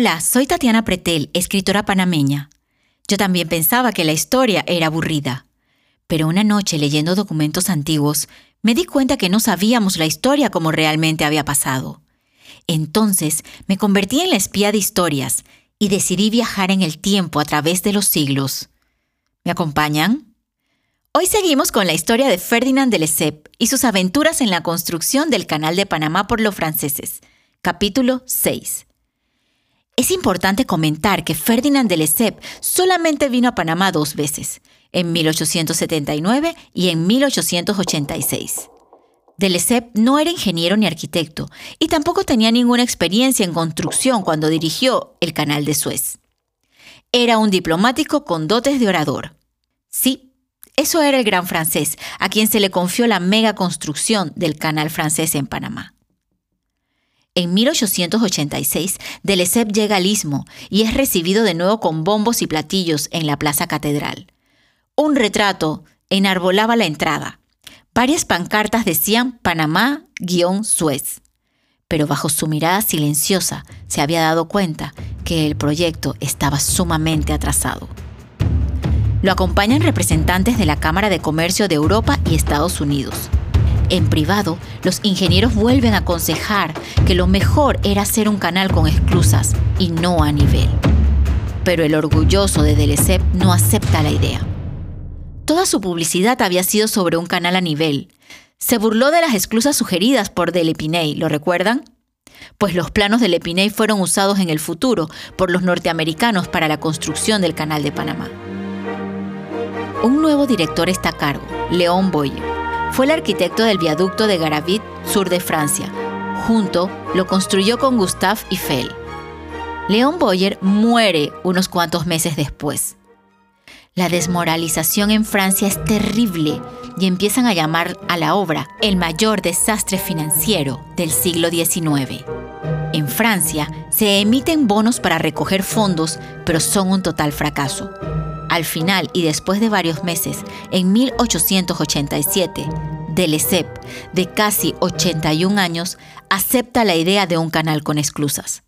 Hola, soy Tatiana Pretel, escritora panameña. Yo también pensaba que la historia era aburrida. Pero una noche leyendo documentos antiguos, me di cuenta que no sabíamos la historia como realmente había pasado. Entonces me convertí en la espía de historias y decidí viajar en el tiempo a través de los siglos. ¿Me acompañan? Hoy seguimos con la historia de Ferdinand de Lesseps y sus aventuras en la construcción del Canal de Panamá por los franceses. Capítulo 6. Es importante comentar que Ferdinand de Lesseps solamente vino a Panamá dos veces, en 1879 y en 1886. De Lesseps no era ingeniero ni arquitecto y tampoco tenía ninguna experiencia en construcción cuando dirigió el Canal de Suez. Era un diplomático con dotes de orador. Sí, eso era el gran francés, a quien se le confió la mega construcción del canal francés en Panamá. En 1886, de Lesseps llega al istmo y es recibido de nuevo con bombos y platillos en la Plaza Catedral. Un retrato enarbolaba la entrada. Varias pancartas decían Panamá-Suez. Pero bajo su mirada silenciosa se había dado cuenta que el proyecto estaba sumamente atrasado. Lo acompañan representantes de la Cámara de Comercio de Europa y Estados Unidos. En privado, los ingenieros vuelven a aconsejar que lo mejor era hacer un canal con esclusas y no a nivel. Pero el orgulloso de Delesep no acepta la idea. Toda su publicidad había sido sobre un canal a nivel. Se burló de las esclusas sugeridas por Delepiney, ¿lo recuerdan? Pues los planos de Lepiney fueron usados en el futuro por los norteamericanos para la construcción del Canal de Panamá. Un nuevo director está a cargo, León Boyer. Fue el arquitecto del viaducto de Garavit, sur de Francia. Junto lo construyó con Gustave Eiffel. León Boyer muere unos cuantos meses después. La desmoralización en Francia es terrible y empiezan a llamar a la obra el mayor desastre financiero del siglo XIX. En Francia se emiten bonos para recoger fondos, pero son un total fracaso. Al final y después de varios meses, en 1887, Lesseps, de casi 81 años, acepta la idea de un canal con esclusas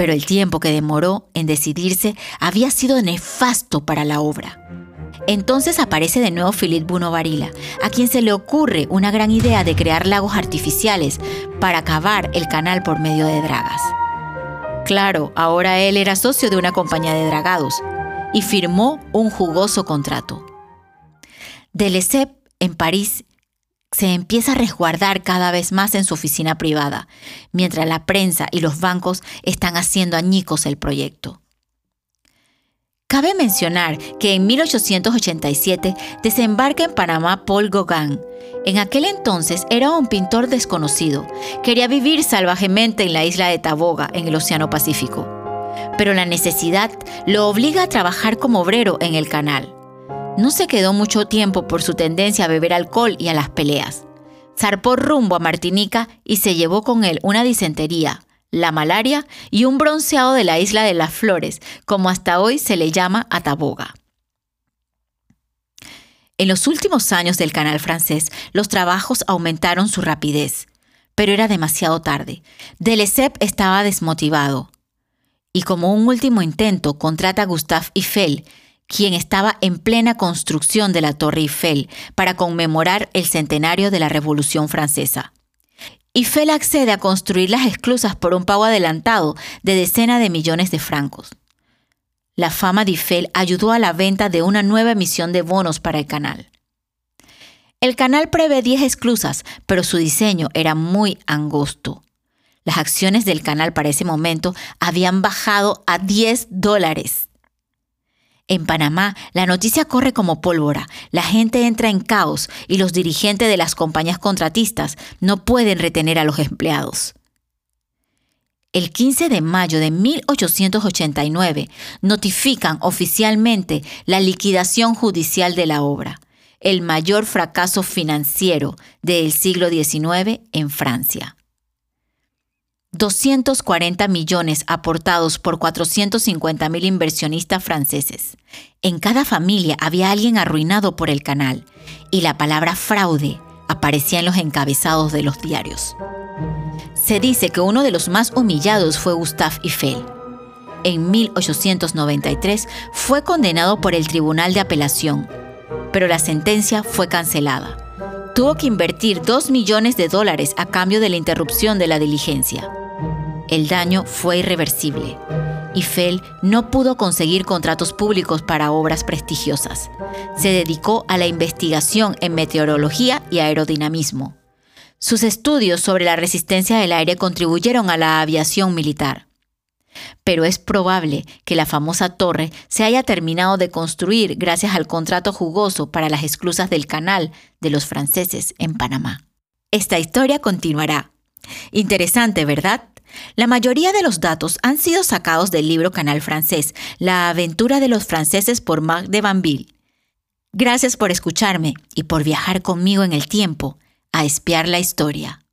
pero el tiempo que demoró en decidirse había sido nefasto para la obra. Entonces aparece de nuevo Philippe Buno Varila, a quien se le ocurre una gran idea de crear lagos artificiales para cavar el canal por medio de dragas. Claro, ahora él era socio de una compañía de dragados y firmó un jugoso contrato. De Lesseps, en París, se empieza a resguardar cada vez más en su oficina privada, mientras la prensa y los bancos están haciendo añicos el proyecto. Cabe mencionar que en 1887 desembarca en Panamá Paul Gauguin. En aquel entonces era un pintor desconocido. Quería vivir salvajemente en la isla de Taboga, en el Océano Pacífico. Pero la necesidad lo obliga a trabajar como obrero en el canal. No se quedó mucho tiempo por su tendencia a beber alcohol y a las peleas. Zarpó rumbo a Martinica y se llevó con él una disentería, la malaria y un bronceado de la isla de las flores, como hasta hoy se le llama a Taboga. En los últimos años del canal francés, los trabajos aumentaron su rapidez, pero era demasiado tarde. Delesep estaba desmotivado. Y como un último intento, contrata a Gustave Eiffel, quien estaba en plena construcción de la Torre Eiffel para conmemorar el centenario de la Revolución Francesa. Eiffel accede a construir las esclusas por un pago adelantado de decenas de millones de francos. La fama de Eiffel ayudó a la venta de una nueva emisión de bonos para el canal. El canal prevé 10 esclusas, pero su diseño era muy angosto. Las acciones del canal para ese momento habían bajado a 10 dólares. En Panamá, la noticia corre como pólvora, la gente entra en caos y los dirigentes de las compañías contratistas no pueden retener a los empleados. El 15 de mayo de 1889 notifican oficialmente la liquidación judicial de la obra, el mayor fracaso financiero del siglo XIX en Francia. 240 millones aportados por 450 mil inversionistas franceses. En cada familia había alguien arruinado por el canal y la palabra fraude aparecía en los encabezados de los diarios. Se dice que uno de los más humillados fue Gustave Eiffel. en 1893, fue condenado por el Tribunal de Apelación, pero la sentencia fue cancelada. Tuvo que invertir 2 millones de dólares a cambio de la interrupción de la diligencia. El daño fue irreversible. Eiffel no pudo conseguir contratos públicos para obras prestigiosas. Se dedicó a la investigación en meteorología y aerodinamismo. Sus estudios sobre la resistencia del aire contribuyeron a la aviación militar. Pero es probable que la famosa torre se haya terminado de construir gracias al contrato jugoso para las esclusas del canal de los franceses en Panamá. Esta historia continuará. Interesante, ¿verdad? La mayoría de los datos han sido sacados del libro Canal Francés, La aventura de los franceses por Marc de Vanville. Gracias por escucharme y por viajar conmigo en el tiempo a espiar la historia.